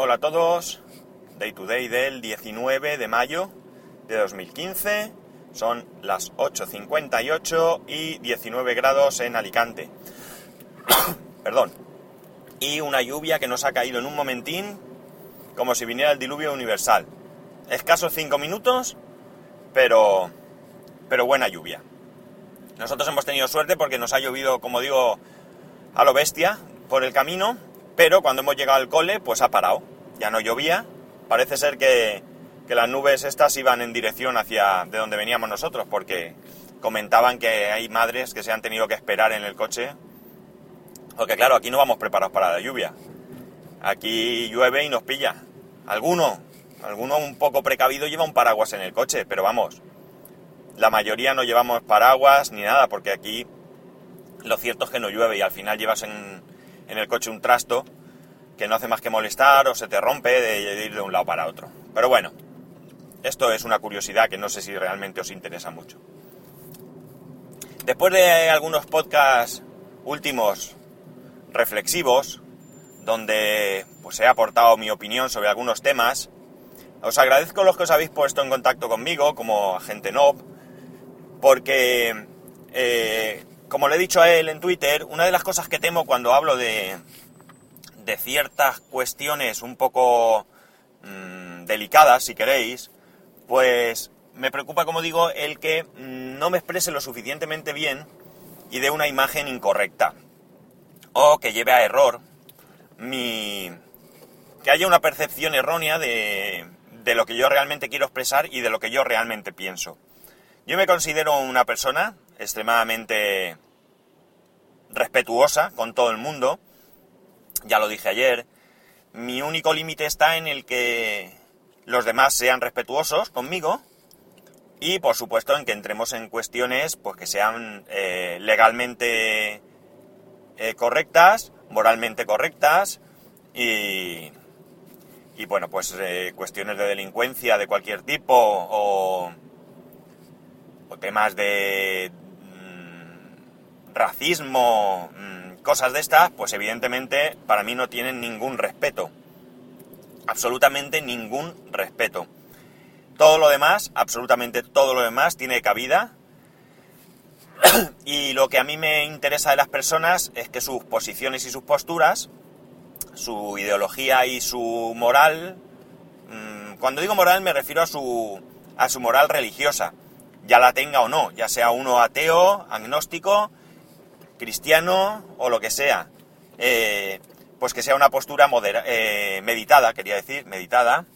Hola a todos, Day to Day del 19 de mayo de 2015, son las 8.58 y 19 grados en Alicante. Perdón. Y una lluvia que nos ha caído en un momentín como si viniera el diluvio universal. Escasos 5 minutos, pero, pero buena lluvia. Nosotros hemos tenido suerte porque nos ha llovido, como digo, a lo bestia por el camino, pero cuando hemos llegado al cole, pues ha parado. Ya no llovía. Parece ser que, las nubes estas iban en dirección hacia de donde veníamos nosotros, porque comentaban que hay madres que se han tenido que esperar en el coche. Porque claro, aquí no vamos preparados para la lluvia. Aquí llueve y nos pilla. Alguno, alguno un poco precavido lleva un paraguas en el coche, pero vamos, la mayoría no llevamos paraguas ni nada, porque aquí lo cierto es que no llueve y al final llevas en, en el coche un trasto que no hace más que molestar o se te rompe de, ir de un lado para otro. Pero bueno, esto es una curiosidad que no sé si realmente os interesa mucho. Después de algunos podcasts últimos reflexivos, donde pues he aportado mi opinión sobre algunos temas, os agradezco los que os habéis puesto en contacto conmigo, como agente NOB, porque, eh, como le he dicho a él en Twitter, una de las cosas que temo cuando hablo de, de ciertas cuestiones un poco mmm, delicadas, si queréis, pues me preocupa, como digo, el que no me exprese lo suficientemente bien y dé una imagen incorrecta. O que lleve a error mi... que haya una percepción errónea de, de lo que yo realmente quiero expresar y de lo que yo realmente pienso. Yo me considero una persona extremadamente respetuosa con todo el mundo, ya lo dije ayer, mi único límite está en el que los demás sean respetuosos conmigo y por supuesto en que entremos en cuestiones pues que sean eh, legalmente eh, correctas, moralmente correctas y, y bueno pues eh, cuestiones de delincuencia de cualquier tipo o o temas de racismo, mmm, cosas de estas, pues evidentemente para mí no tienen ningún respeto. Absolutamente ningún respeto. Todo lo demás, absolutamente todo lo demás tiene cabida. y lo que a mí me interesa de las personas es que sus posiciones y sus posturas, su ideología y su moral, mmm, cuando digo moral me refiero a su, a su moral religiosa ya la tenga o no, ya sea uno ateo, agnóstico, cristiano o lo que sea. Eh, pues que sea una postura modera eh, meditada, quería decir, meditada,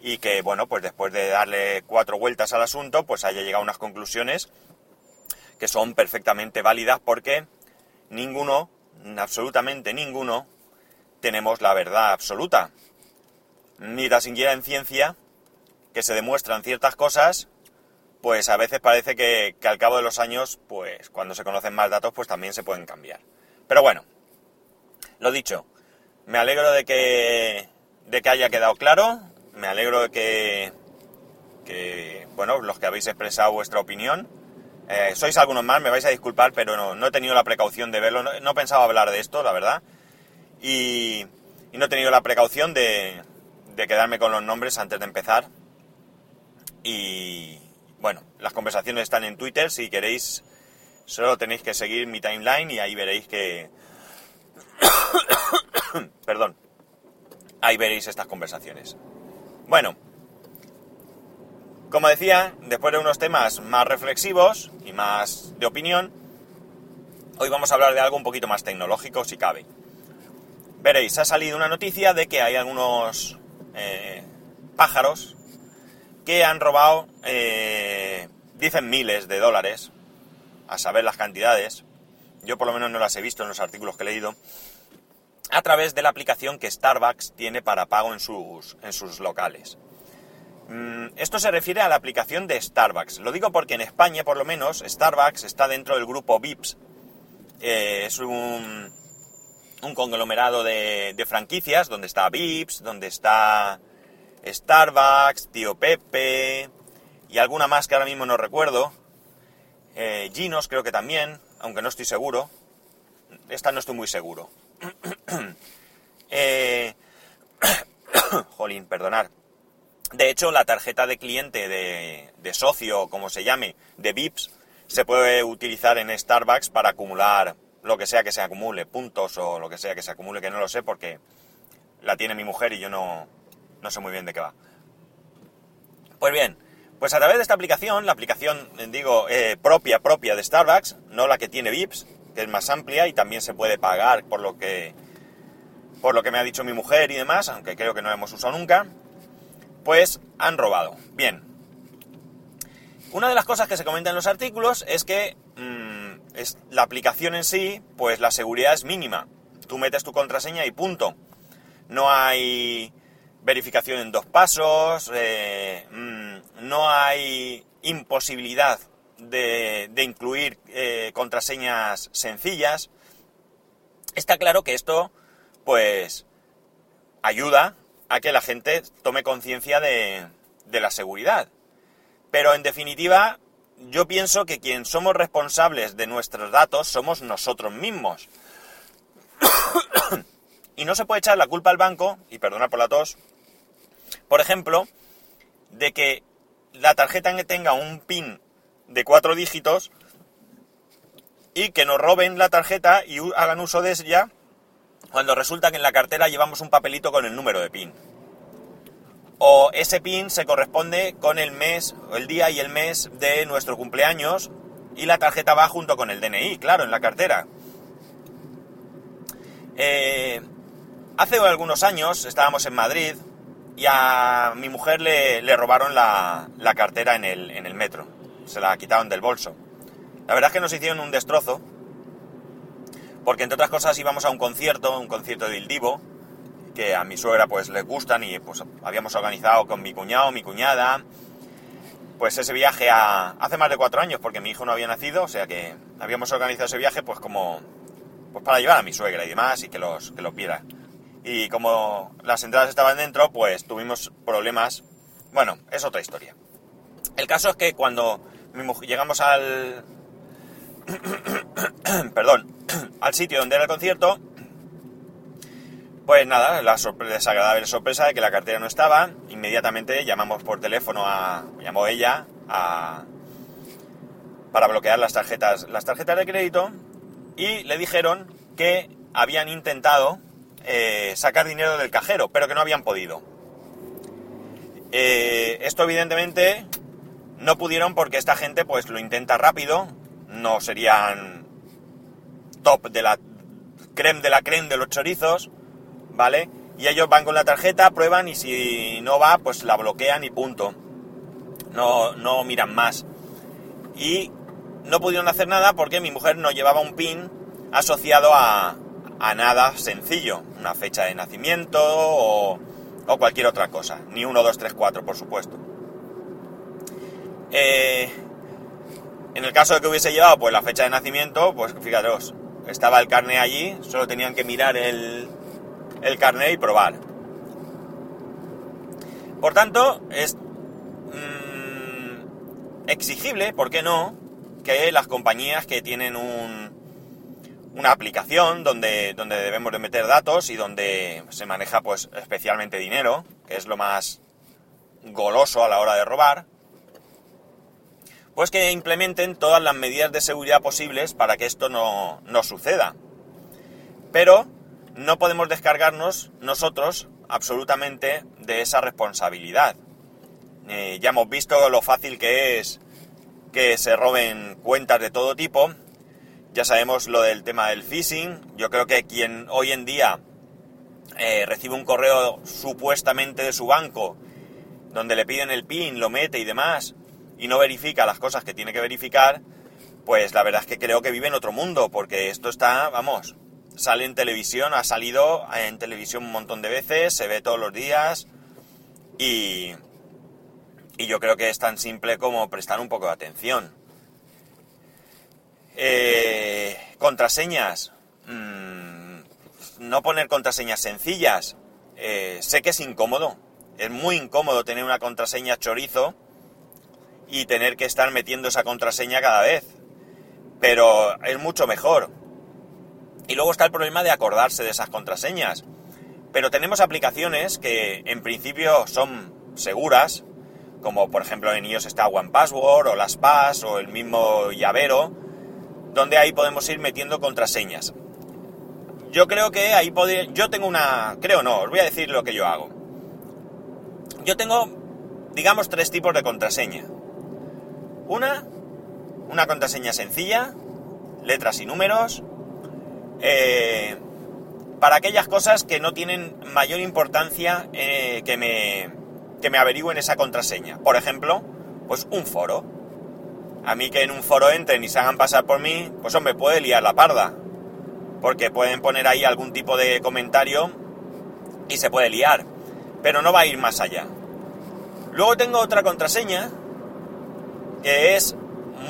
y que, bueno, pues después de darle cuatro vueltas al asunto, pues haya llegado a unas conclusiones que son perfectamente válidas porque ninguno, absolutamente ninguno, tenemos la verdad absoluta. Ni tan siquiera en ciencia, que se demuestran ciertas cosas pues a veces parece que, que, al cabo de los años, pues cuando se conocen más datos, pues también se pueden cambiar. Pero bueno, lo dicho, me alegro de que, de que haya quedado claro, me alegro de que, bueno, los que habéis expresado vuestra opinión, eh, sois algunos más, me vais a disculpar, pero no, no he tenido la precaución de verlo, no, no, pensaba hablar de esto, la verdad, y, y no he tenido la precaución de, de quedarme con los nombres antes de empezar, y bueno, las conversaciones están en Twitter, si queréis solo tenéis que seguir mi timeline y ahí veréis que... Perdón. Ahí veréis estas conversaciones. Bueno, como decía, después de unos temas más reflexivos y más de opinión, hoy vamos a hablar de algo un poquito más tecnológico, si cabe. Veréis, ha salido una noticia de que hay algunos eh, pájaros que han robado, eh, dicen miles de dólares, a saber las cantidades, yo por lo menos no las he visto en los artículos que he leído, a través de la aplicación que Starbucks tiene para pago en sus, en sus locales. Mm, esto se refiere a la aplicación de Starbucks. Lo digo porque en España, por lo menos, Starbucks está dentro del grupo VIPS. Eh, es un, conglomerado de, de franquicias donde está VIPS, donde está Starbucks, Tío Pepe y alguna más que ahora mismo no recuerdo. Eh, Ginos creo que también, aunque no estoy seguro. Esta no estoy muy seguro. eh, jolín, perdonar. De hecho, la tarjeta de cliente de, de socio, como se llame, de VIPS, se puede utilizar en Starbucks para acumular lo que sea que se acumule, puntos o lo que sea que se acumule, que no lo sé porque la tiene mi mujer y yo no, no sé muy bien de qué va. Pues bien, pues a través de esta aplicación, la aplicación, digo, eh, propia, propia de Starbucks, no la que tiene VIPs, que es más amplia y también se puede pagar por lo que, por lo que me ha dicho mi mujer y demás, aunque creo que no la hemos usado nunca, pues han robado. Bien. Una de las cosas que se comenta en los artículos es que mm, es, la aplicación en sí, pues la seguridad es mínima. Tú metes tu contraseña y punto. No hay verificación en dos pasos, eh, mm, no hay imposibilidad de, incluir eh, contraseñas sencillas. Está claro que esto, pues, ayuda a que la gente tome conciencia de, de la seguridad. Pero en definitiva, yo pienso que quien somos responsables de nuestros datos somos nosotros mismos. Y no se puede echar la culpa al banco, y perdona por la tos, por ejemplo, de que la tarjeta tenga un PIN de cuatro dígitos y que nos roben la tarjeta y hagan uso de ella cuando resulta que en la cartera llevamos un papelito con el número de PIN. O ese PIN se corresponde con el mes, el día y el mes de nuestro cumpleaños y la tarjeta va junto con el DNI, claro, en la cartera. Eh, hace algunos años estábamos en Madrid y a mi mujer le, robaron la, cartera en el, en el, metro. Se la quitaron del bolso. La verdad es que nos hicieron un destrozo, porque entre otras cosas íbamos a un concierto, un concierto de Il Divo, que a mi suegra pues le gustan y pues habíamos organizado con mi cuñado, mi cuñada, pues ese viaje hace más de cuatro años, porque mi hijo no había nacido, o sea que habíamos organizado ese viaje pues como pues para llevar a mi suegra y demás y que los, que los viera y como las entradas estaban dentro, pues tuvimos problemas. Bueno, es otra historia. El caso es que cuando llegamos al... perdón, al sitio donde era el concierto, pues nada, la desagradable sorpresa de que la cartera no estaba. Inmediatamente llamamos por teléfono a... llamó ella a... para bloquear las tarjetas, las tarjetas de crédito y le dijeron que habían intentado eh, sacar dinero del cajero, pero que no habían podido. Eh, esto evidentemente no pudieron porque esta gente pues lo intenta rápido, no serían top de la creme de la creme de los chorizos, ¿vale? Y ellos van con la tarjeta, prueban y si no va, pues la bloquean y punto. No, no miran más. Y no pudieron hacer nada porque mi mujer no llevaba un pin asociado a, a nada sencillo, una fecha de nacimiento o, cualquier otra cosa, ni 1, 2, 3, 4, por supuesto. Eh, en el caso de que hubiese llevado pues la fecha de nacimiento, pues fijaros, estaba el carnet allí, solo tenían que mirar el, el carnet y probar. Por tanto, es mm, exigible, ¿por qué no?, que las compañías que tienen un, una aplicación donde, donde debemos de meter datos y donde se maneja pues especialmente dinero, que es lo más goloso a la hora de robar, pues que implementen todas las medidas de seguridad posibles para que esto no, no suceda. Pero no podemos descargarnos nosotros absolutamente de esa responsabilidad. Eh, ya hemos visto lo fácil que es que se roben cuentas de todo tipo ya sabemos lo del tema del phishing. Yo creo que quien hoy en día eh, recibe un correo supuestamente de su banco, donde le piden el PIN, lo mete y demás, y no verifica las cosas que tiene que verificar, pues la verdad es que creo que vive en otro mundo, porque esto está, vamos, sale en televisión, ha salido en televisión un montón de veces, se ve todos los días, y, y yo creo que es tan simple como prestar un poco de atención. Eh, contraseñas. Mm, no poner contraseñas sencillas. Eh, sé que es incómodo. Es muy incómodo tener una contraseña chorizo y tener que estar metiendo esa contraseña cada vez. Pero es mucho mejor. Y luego está el problema de acordarse de esas contraseñas. Pero tenemos aplicaciones que en principio son seguras, como por ejemplo en iOS está OnePassword o las Pass o el mismo llavero, donde ahí podemos ir metiendo contraseñas. Yo creo que ahí podría... Yo tengo una... Creo no, os voy a decir lo que yo hago. Yo tengo, digamos, tres tipos de contraseña. Una, una contraseña sencilla, letras y números, eh, para aquellas cosas que no tienen mayor importancia eh, que, me, que me averigüen esa contraseña. Por ejemplo, pues un foro. A mí que en un foro entren y se hagan pasar por mí, pues hombre, puede liar la parda. Porque pueden poner ahí algún tipo de comentario y se puede liar. Pero no va a ir más allá. Luego tengo otra contraseña que es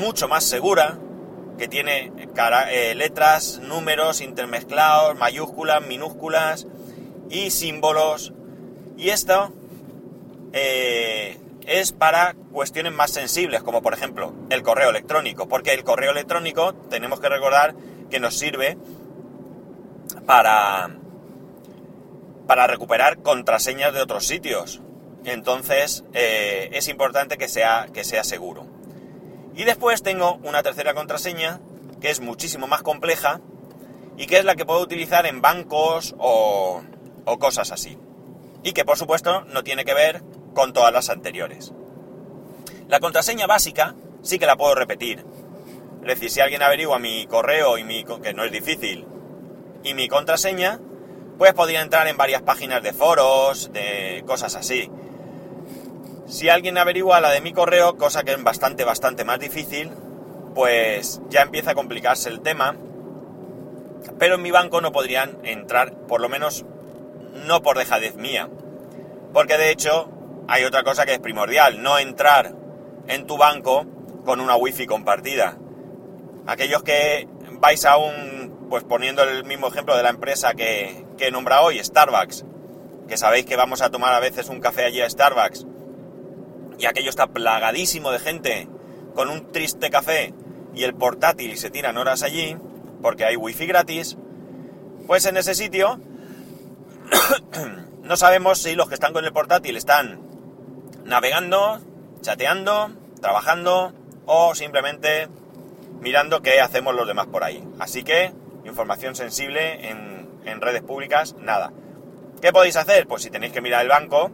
mucho más segura, que tiene eh, letras, números intermezclados, mayúsculas, minúsculas y símbolos. Y esto eh, es para cuestiones más sensibles, como por ejemplo el correo electrónico, porque el correo electrónico tenemos que recordar que nos sirve para, para recuperar contraseñas de otros sitios. Entonces eh, es importante que sea, que sea seguro. Y después tengo una tercera contraseña que es muchísimo más compleja y que es la que puedo utilizar en bancos o, cosas así. Y que por supuesto no tiene que ver con todas las anteriores. La contraseña básica sí que la puedo repetir. Es decir, si alguien averigua mi correo y mi que no es difícil y mi contraseña, pues podría entrar en varias páginas de foros, de cosas así. Si alguien averigua la de mi correo, cosa que es bastante, bastante más difícil, pues ya empieza a complicarse el tema. Pero en mi banco no podrían entrar, por lo menos no por dejadez mía. Porque de hecho hay otra cosa que es primordial, no entrar en tu banco con una wifi compartida. Aquellos que vais a un, pues poniendo el mismo ejemplo de la empresa que, que nombra hoy, Starbucks, que sabéis que vamos a tomar a veces un café allí a Starbucks, y aquello está plagadísimo de gente con un triste café y el portátil y se tiran horas allí porque hay wifi gratis, pues en ese sitio no sabemos si los que están con el portátil están navegando, chateando, trabajando o simplemente mirando qué hacemos los demás por ahí. Así que información sensible en, en redes públicas, nada. ¿Qué podéis hacer? Pues si tenéis que mirar el banco,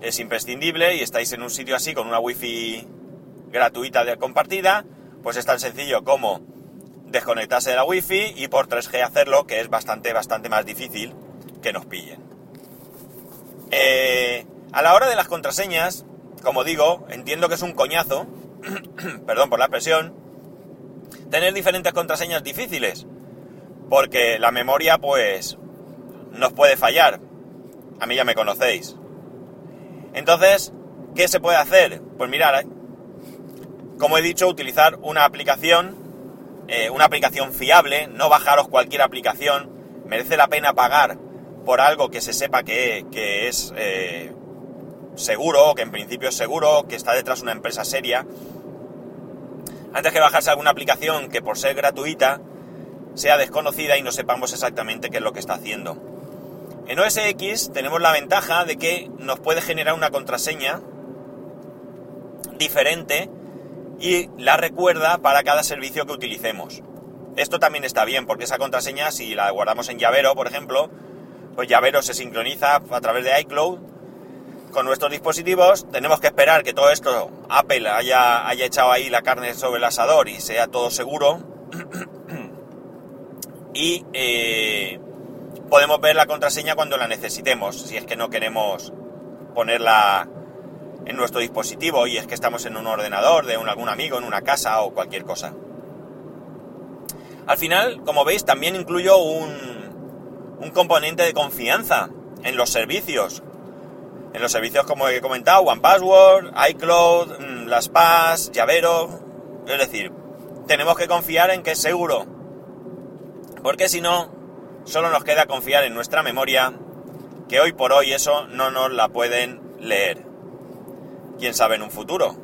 es imprescindible y estáis en un sitio así con una wifi gratuita de compartida, pues es tan sencillo como desconectarse de la wifi y por 3G hacerlo, que es bastante, bastante más difícil que nos pillen. Eh, a la hora de las contraseñas, como digo, entiendo que es un coñazo, perdón por la expresión, tener diferentes contraseñas difíciles, porque la memoria pues nos puede fallar. A mí ya me conocéis. Entonces, ¿qué se puede hacer? Pues mirar, ¿eh? como he dicho, utilizar una aplicación, eh, una aplicación fiable, no bajaros cualquier aplicación, merece la pena pagar por algo que se sepa que, es eh, seguro, que en principio es seguro, que está detrás de una empresa seria, antes que bajarse alguna aplicación que por ser gratuita sea desconocida y no sepamos exactamente qué es lo que está haciendo. En OS X tenemos la ventaja de que nos puede generar una contraseña diferente y la recuerda para cada servicio que utilicemos. Esto también está bien porque esa contraseña, si la guardamos en llavero, por ejemplo, pues llavero se sincroniza a través de iCloud con nuestros dispositivos. Tenemos que esperar que todo esto, Apple haya, haya echado ahí la carne sobre el asador y sea todo seguro. y eh, podemos ver la contraseña cuando la necesitemos, si es que no queremos ponerla en nuestro dispositivo y es que estamos en un ordenador de un, algún amigo, en una casa o cualquier cosa. Al final, como veis, también incluyo un, un componente de confianza en los servicios. En los servicios como he comentado, OnePassword, iCloud, mm, las Pass, Llavero. Es decir, tenemos que confiar en que es seguro. Porque si no, Solo nos queda confiar en nuestra memoria, que hoy por hoy eso no nos la pueden leer. Quién sabe en un futuro.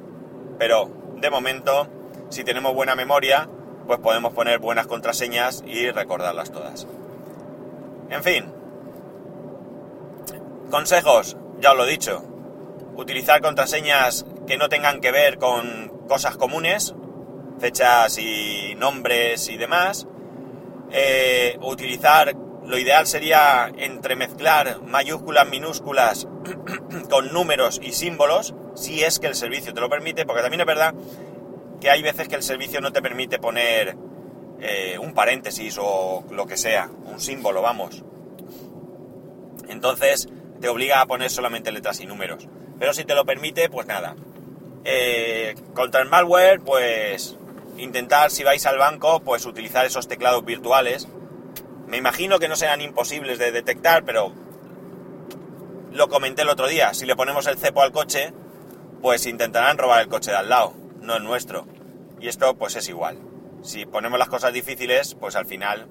Pero de momento, si tenemos buena memoria, pues podemos poner buenas contraseñas y recordarlas todas. En fin, Consejos, ya os lo he dicho. Utilizar contraseñas que no tengan que ver con cosas comunes, fechas y nombres y demás. Eh, utilizar, lo ideal sería entremezclar mayúsculas, minúsculas con números y símbolos, si es que el servicio te lo permite, porque también es verdad que hay veces que el servicio no te permite poner eh, un paréntesis o lo que sea, un símbolo, vamos. Entonces te obliga a poner solamente letras y números. Pero si te lo permite, pues nada. Eh, contra el malware, pues intentar si vais al banco, pues utilizar esos teclados virtuales. Me imagino que no sean imposibles de detectar, pero lo comenté el otro día. Si le ponemos el cepo al coche, pues intentarán robar el coche de al lado, no el nuestro. Y esto pues es igual. Si ponemos las cosas difíciles, pues al final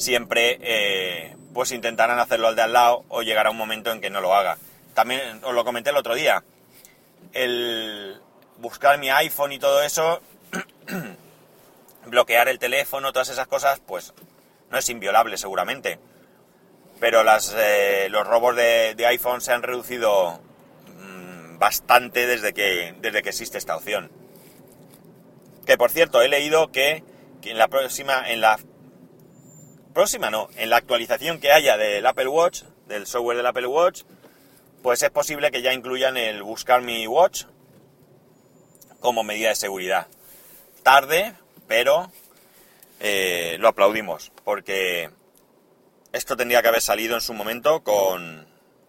siempre eh, pues intentarán hacerlo al de al lado o llegará un momento en que no lo haga. También os lo comenté el otro día. El buscar mi iPhone y todo eso, bloquear el teléfono, todas esas cosas, pues no es inviolable seguramente. Pero las, eh, los robos de, iPhone se han reducido bastante desde que, desde que existe esta opción. Que por cierto, he leído que, en la próxima, en la próxima no, en la actualización que haya del Apple Watch, del software del Apple Watch, pues es posible que ya incluyan el buscar mi watch como medida de seguridad. Tarde, pero eh, lo aplaudimos, porque esto tendría que haber salido en su momento con,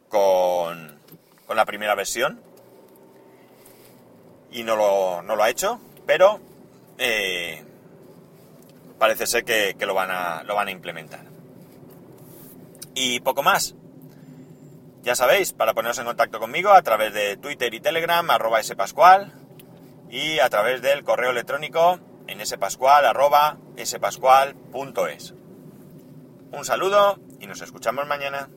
con, con la primera versión y no lo, no lo ha hecho, pero eh, parece ser que, lo, van a, lo van a implementar. Y poco más. Ya sabéis, para poneros en contacto conmigo a través de Twitter y Telegram, arroba spascual, y a través del correo electrónico en spascual, arroba spascual.es. Un saludo y nos escuchamos mañana.